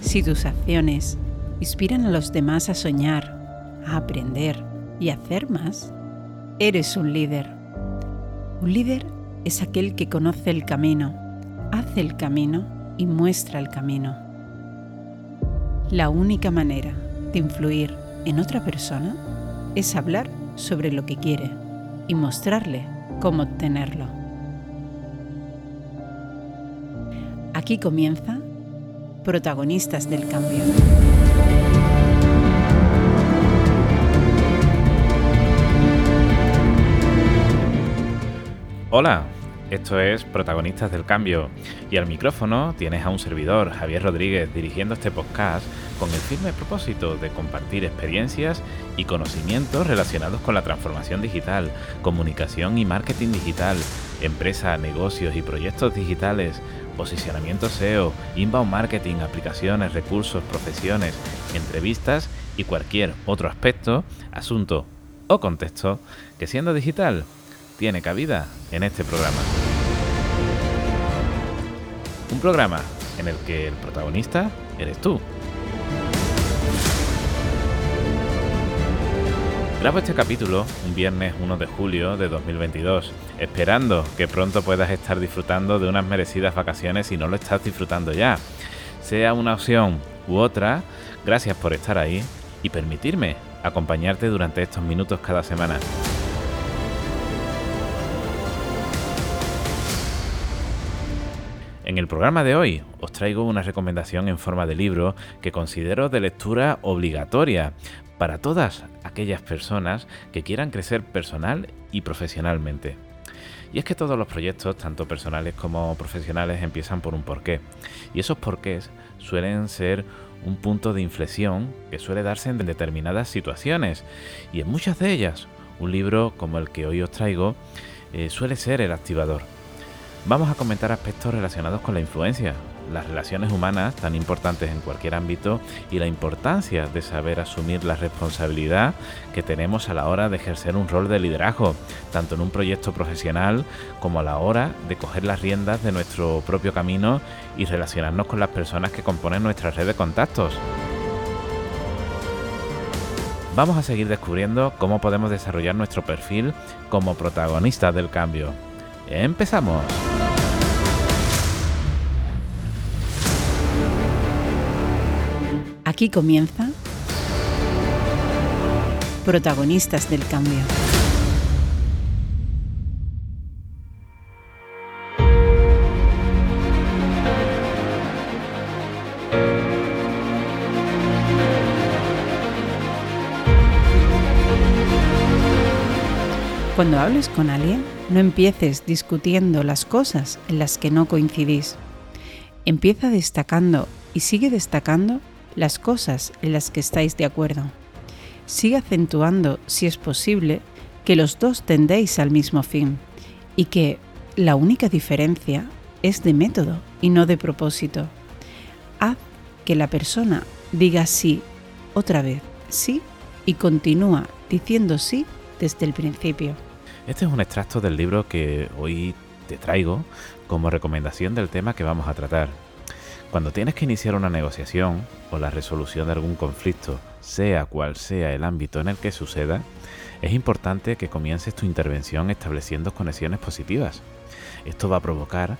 Si tus acciones inspiran a los demás a soñar, a aprender y a hacer más, eres un líder. Un líder es aquel que conoce el camino, hace el camino y muestra el camino. La única manera de influir en otra persona es hablar sobre lo que quiere y mostrarle cómo obtenerlo. Aquí comienza Protagonistas del Cambio. Hola, esto es Protagonistas del Cambio y al micrófono tienes a un servidor, Javier Rodríguez, dirigiendo este podcast con el firme propósito de compartir experiencias y conocimientos relacionados con la transformación digital, comunicación y marketing digital, empresa, negocios y proyectos digitales, posicionamiento SEO, inbound marketing, aplicaciones, recursos, profesiones, entrevistas y cualquier otro aspecto, asunto o contexto que siendo digital tiene cabida en este programa. Un programa en el que el protagonista eres tú. Grabo este capítulo un viernes 1 de julio de 2022, esperando que pronto puedas estar disfrutando de unas merecidas vacaciones si no lo estás disfrutando ya. Sea una opción u otra, gracias por estar ahí y permitirme acompañarte durante estos minutos cada semana. En el programa de hoy os traigo una recomendación en forma de libro que considero de lectura obligatoria para todas aquellas personas que quieran crecer personal y profesionalmente. Y es que todos los proyectos, tanto personales como profesionales, empiezan por un porqué. Y esos porqués suelen ser un punto de inflexión que suele darse en determinadas situaciones. Y en muchas de ellas, un libro como el que hoy os traigo eh, suele ser el activador. Vamos a comentar aspectos relacionados con la influencia, las relaciones humanas tan importantes en cualquier ámbito y la importancia de saber asumir la responsabilidad que tenemos a la hora de ejercer un rol de liderazgo, tanto en un proyecto profesional como a la hora de coger las riendas de nuestro propio camino y relacionarnos con las personas que componen nuestra red de contactos. Vamos a seguir descubriendo cómo podemos desarrollar nuestro perfil como protagonistas del cambio. ¡Empezamos! Aquí comienza Protagonistas del Cambio. Cuando hables con alguien, no empieces discutiendo las cosas en las que no coincidís. Empieza destacando y sigue destacando las cosas en las que estáis de acuerdo. Sigue acentuando, si es posible, que los dos tendéis al mismo fin y que la única diferencia es de método y no de propósito. Haz que la persona diga sí otra vez, sí, y continúa diciendo sí desde el principio. Este es un extracto del libro que hoy te traigo como recomendación del tema que vamos a tratar. Cuando tienes que iniciar una negociación o la resolución de algún conflicto, sea cual sea el ámbito en el que suceda, es importante que comiences tu intervención estableciendo conexiones positivas. Esto va a provocar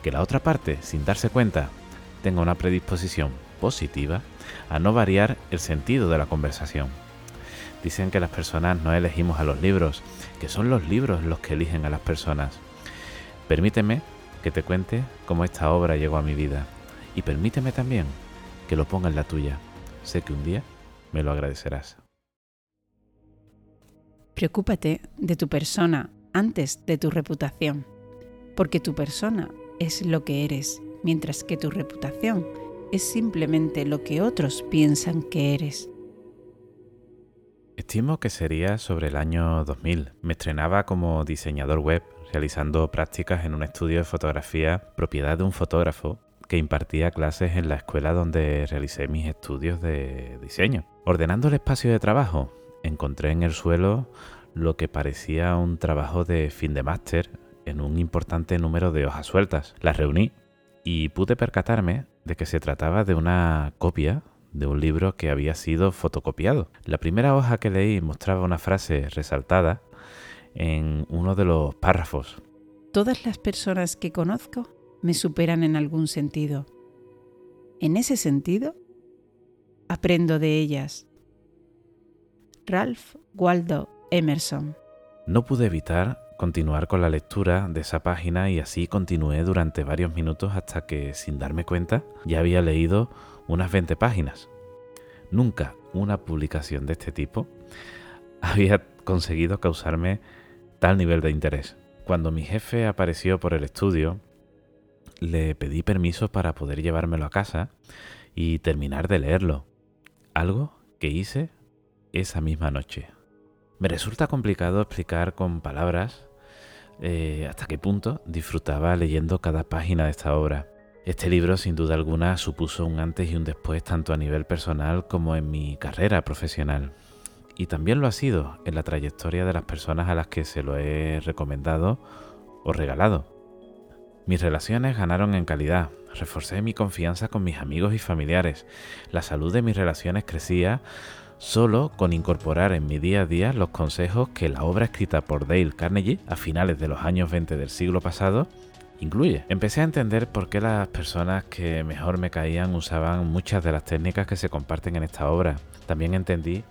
que la otra parte, sin darse cuenta, tenga una predisposición positiva a no variar el sentido de la conversación. Dicen que las personas no elegimos a los libros, que son los libros los que eligen a las personas. Permíteme que te cuente cómo esta obra llegó a mi vida y permíteme también que lo ponga en la tuya. Sé que un día me lo agradecerás. Preocúpate de tu persona antes de tu reputación, porque tu persona es lo que eres, mientras que tu reputación es simplemente lo que otros piensan que eres. Estimo que sería sobre el año 2000. Me estrenaba como diseñador web, realizando prácticas en un estudio de fotografía propiedad de un fotógrafo que impartía clases en la escuela donde realicé mis estudios de diseño. Ordenando el espacio de trabajo, encontré en el suelo lo que parecía un trabajo de fin de máster en un importante número de hojas sueltas. Las reuní y pude percatarme de que se trataba de una copia de un libro que había sido fotocopiado. La primera hoja que leí mostraba una frase resaltada en uno de los párrafos. Todas las personas que conozco me superan en algún sentido. En ese sentido, aprendo de ellas. Ralph Waldo Emerson. No pude evitar continuar con la lectura de esa página y así continué durante varios minutos hasta que, sin darme cuenta, ya había leído unas 20 páginas. Nunca una publicación de este tipo había conseguido causarme tal nivel de interés. Cuando mi jefe apareció por el estudio, le pedí permiso para poder llevármelo a casa y terminar de leerlo. Algo que hice esa misma noche. Me resulta complicado explicar con palabras eh, hasta qué punto disfrutaba leyendo cada página de esta obra. Este libro sin duda alguna supuso un antes y un después tanto a nivel personal como en mi carrera profesional. Y también lo ha sido en la trayectoria de las personas a las que se lo he recomendado o regalado. Mis relaciones ganaron en calidad, reforcé mi confianza con mis amigos y familiares, la salud de mis relaciones crecía solo con incorporar en mi día a día los consejos que la obra escrita por Dale Carnegie a finales de los años 20 del siglo pasado incluye. Empecé a entender por qué las personas que mejor me caían usaban muchas de las técnicas que se comparten en esta obra. También entendí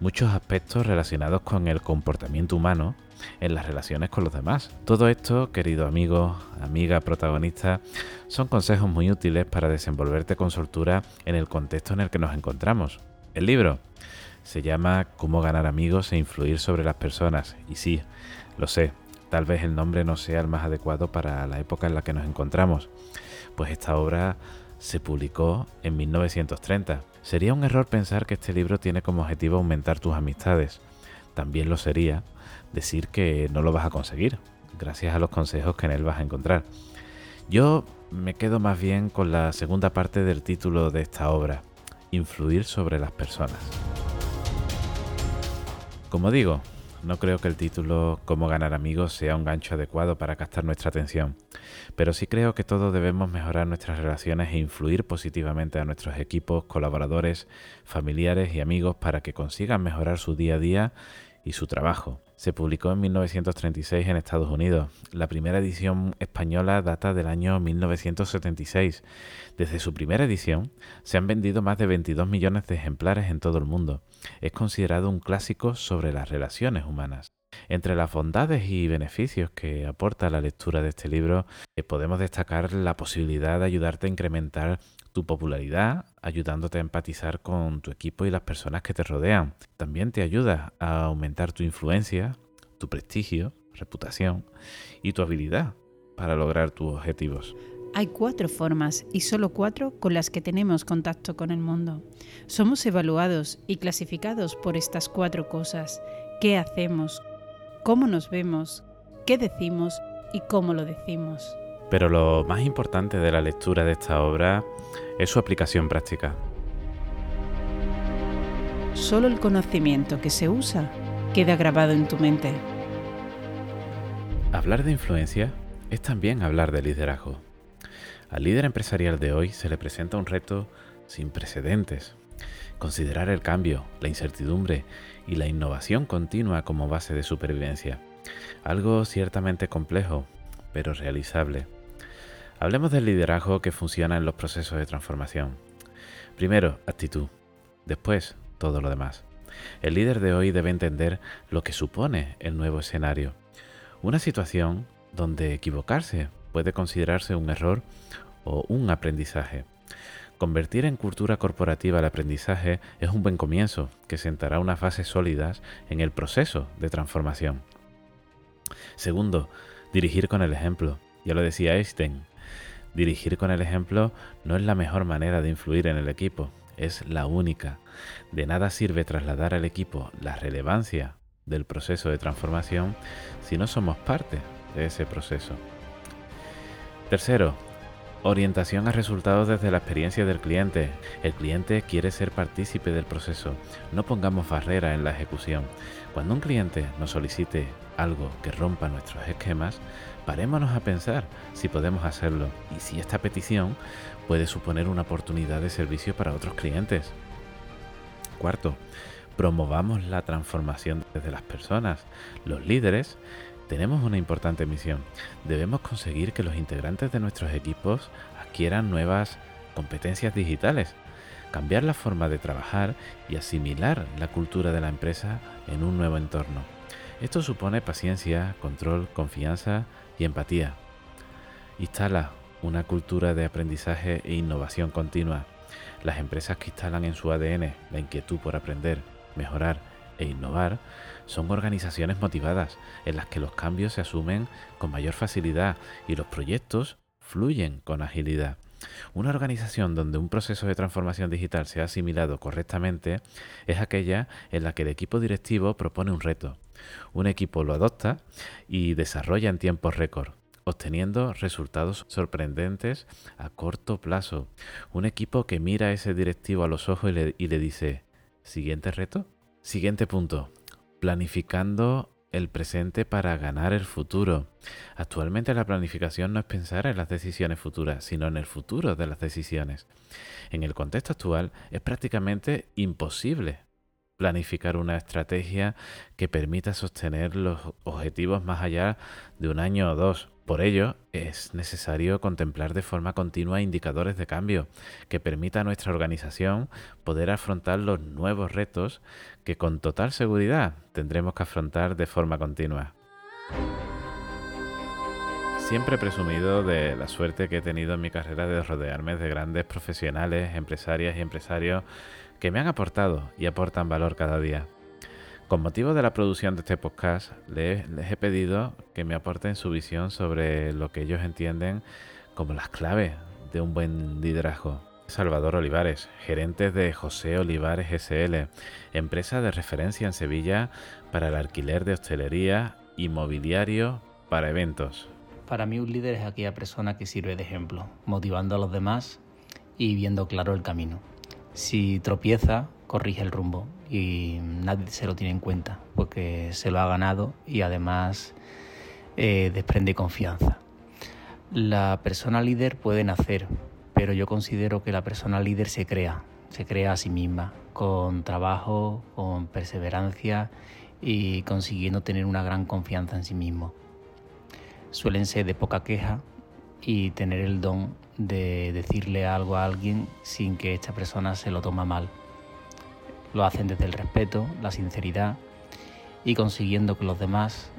muchos aspectos relacionados con el comportamiento humano en las relaciones con los demás. Todo esto, querido amigo, amiga, protagonista, son consejos muy útiles para desenvolverte con soltura en el contexto en el que nos encontramos. El libro se llama Cómo ganar amigos e influir sobre las personas. Y sí, lo sé, tal vez el nombre no sea el más adecuado para la época en la que nos encontramos, pues esta obra se publicó en 1930. Sería un error pensar que este libro tiene como objetivo aumentar tus amistades. También lo sería decir que no lo vas a conseguir, gracias a los consejos que en él vas a encontrar. Yo me quedo más bien con la segunda parte del título de esta obra, influir sobre las personas. Como digo, no creo que el título Cómo ganar amigos sea un gancho adecuado para captar nuestra atención, pero sí creo que todos debemos mejorar nuestras relaciones e influir positivamente a nuestros equipos, colaboradores, familiares y amigos para que consigan mejorar su día a día y su trabajo. Se publicó en 1936 en Estados Unidos. La primera edición española data del año 1976. Desde su primera edición se han vendido más de 22 millones de ejemplares en todo el mundo. Es considerado un clásico sobre las relaciones humanas. Entre las bondades y beneficios que aporta la lectura de este libro, eh, podemos destacar la posibilidad de ayudarte a incrementar tu popularidad, ayudándote a empatizar con tu equipo y las personas que te rodean. También te ayuda a aumentar tu influencia, tu prestigio, reputación y tu habilidad para lograr tus objetivos. Hay cuatro formas y solo cuatro con las que tenemos contacto con el mundo. Somos evaluados y clasificados por estas cuatro cosas. ¿Qué hacemos? ¿Cómo nos vemos? ¿Qué decimos? ¿Y cómo lo decimos? Pero lo más importante de la lectura de esta obra es su aplicación práctica. Solo el conocimiento que se usa queda grabado en tu mente. Hablar de influencia es también hablar de liderazgo. Al líder empresarial de hoy se le presenta un reto sin precedentes. Considerar el cambio, la incertidumbre y la innovación continua como base de supervivencia. Algo ciertamente complejo, pero realizable. Hablemos del liderazgo que funciona en los procesos de transformación. Primero, actitud. Después, todo lo demás. El líder de hoy debe entender lo que supone el nuevo escenario. Una situación donde equivocarse puede considerarse un error o un aprendizaje. Convertir en cultura corporativa el aprendizaje es un buen comienzo que sentará unas bases sólidas en el proceso de transformación. Segundo, dirigir con el ejemplo. Ya lo decía Einstein, Dirigir con el ejemplo no es la mejor manera de influir en el equipo, es la única. De nada sirve trasladar al equipo la relevancia del proceso de transformación si no somos parte de ese proceso. Tercero, orientación a resultados desde la experiencia del cliente. El cliente quiere ser partícipe del proceso. No pongamos barrera en la ejecución. Cuando un cliente nos solicite algo que rompa nuestros esquemas, parémonos a pensar si podemos hacerlo y si esta petición puede suponer una oportunidad de servicio para otros clientes. Cuarto, promovamos la transformación desde las personas. Los líderes tenemos una importante misión. Debemos conseguir que los integrantes de nuestros equipos adquieran nuevas competencias digitales, cambiar la forma de trabajar y asimilar la cultura de la empresa en un nuevo entorno. Esto supone paciencia, control, confianza y empatía. Instala una cultura de aprendizaje e innovación continua. Las empresas que instalan en su ADN la inquietud por aprender, mejorar e innovar son organizaciones motivadas en las que los cambios se asumen con mayor facilidad y los proyectos fluyen con agilidad. Una organización donde un proceso de transformación digital se ha asimilado correctamente es aquella en la que el equipo directivo propone un reto. Un equipo lo adopta y desarrolla en tiempos récord, obteniendo resultados sorprendentes a corto plazo. Un equipo que mira a ese directivo a los ojos y le, y le dice, siguiente reto, siguiente punto, planificando el presente para ganar el futuro. Actualmente la planificación no es pensar en las decisiones futuras, sino en el futuro de las decisiones. En el contexto actual es prácticamente imposible planificar una estrategia que permita sostener los objetivos más allá de un año o dos. Por ello, es necesario contemplar de forma continua indicadores de cambio que permita a nuestra organización poder afrontar los nuevos retos que con total seguridad tendremos que afrontar de forma continua. Siempre he presumido de la suerte que he tenido en mi carrera de rodearme de grandes profesionales, empresarias y empresarios que me han aportado y aportan valor cada día. Con motivo de la producción de este podcast, les, he pedido que me aporten su visión sobre lo que ellos entienden como las claves de un buen liderazgo. Salvador Olivares, gerente de José Olivares SL, empresa de referencia en Sevilla para el alquiler de hostelería y mobiliario para eventos. Para mí un líder es aquella persona que sirve de ejemplo, motivando a los demás y viendo claro el camino. Si tropieza, corrige el rumbo y nadie se lo tiene en cuenta porque se lo ha ganado y además eh, desprende confianza. La persona líder puede nacer, pero yo considero que la persona líder se crea, se crea a sí misma, con trabajo, con perseverancia y consiguiendo tener una gran confianza en sí mismo. Suelen ser de poca queja y tener el don de decirle algo a alguien sin que esta persona se lo tome mal. Lo hacen desde el respeto, la sinceridad y consiguiendo que los demás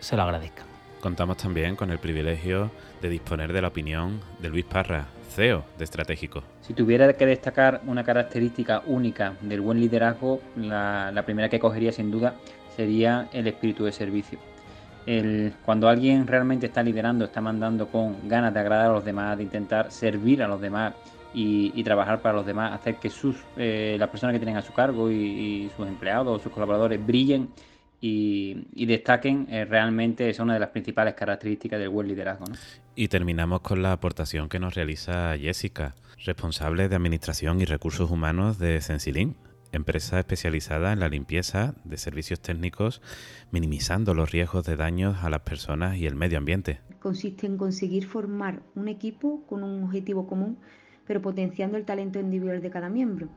se lo agradezcan. Contamos también con el privilegio de disponer de la opinión de Luis Parra, CEO de Estratégico. Si tuviera que destacar una característica única del buen liderazgo, la, la primera que cogería sin duda sería el espíritu de servicio. El, cuando alguien realmente está liderando, está mandando con ganas de agradar a los demás, de intentar servir a los demás y, trabajar para los demás, hacer que sus, eh, las personas que tienen a su cargo y, sus empleados o sus colaboradores brillen y, destaquen, eh, realmente es una de las principales características del buen liderazgo. Y terminamos con la aportación que nos realiza Jessica, responsable de Administración y Recursos Humanos de Sensilin, empresa especializada en la limpieza de servicios técnicos, minimizando los riesgos de daños a las personas y el medio ambiente. Consiste en conseguir formar un equipo con un objetivo común pero potenciando el talento individual de cada miembro.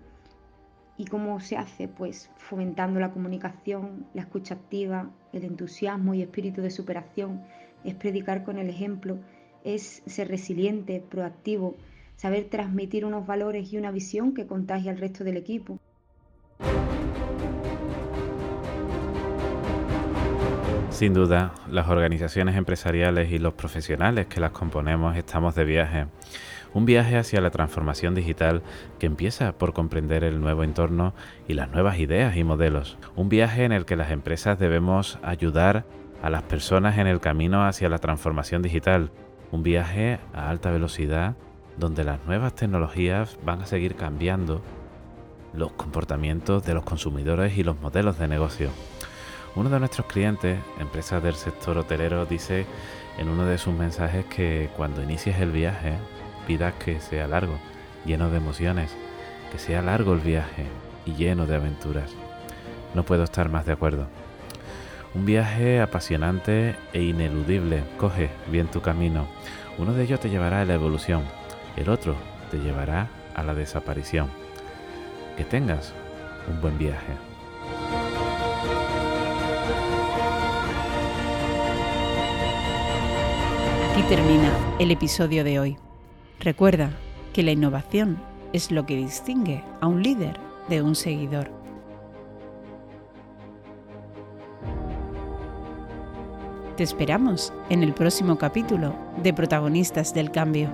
¿Y cómo se hace? Pues fomentando la comunicación, la escucha activa, el entusiasmo y espíritu de superación, es predicar con el ejemplo, es ser resiliente, proactivo, saber transmitir unos valores y una visión que contagie al resto del equipo. Sin duda, las organizaciones empresariales y los profesionales que las componemos estamos de viaje. Un viaje hacia la transformación digital que empieza por comprender el nuevo entorno y las nuevas ideas y modelos. Un viaje en el que las empresas debemos ayudar a las personas en el camino hacia la transformación digital. Un viaje a alta velocidad donde las nuevas tecnologías van a seguir cambiando los comportamientos de los consumidores y los modelos de negocio. Uno de nuestros clientes, empresas del sector hotelero, dice en uno de sus mensajes que cuando inicies el viaje pidas que sea largo, lleno de emociones, que sea largo el viaje y lleno de aventuras. No puedo estar más de acuerdo. Un viaje apasionante e ineludible. Coge bien tu camino. Uno de ellos te llevará a la evolución, el otro te llevará a la desaparición. Que tengas un buen viaje. Aquí termina el episodio de hoy. Recuerda que la innovación es lo que distingue a un líder de un seguidor. Te esperamos en el próximo capítulo de Protagonistas del Cambio.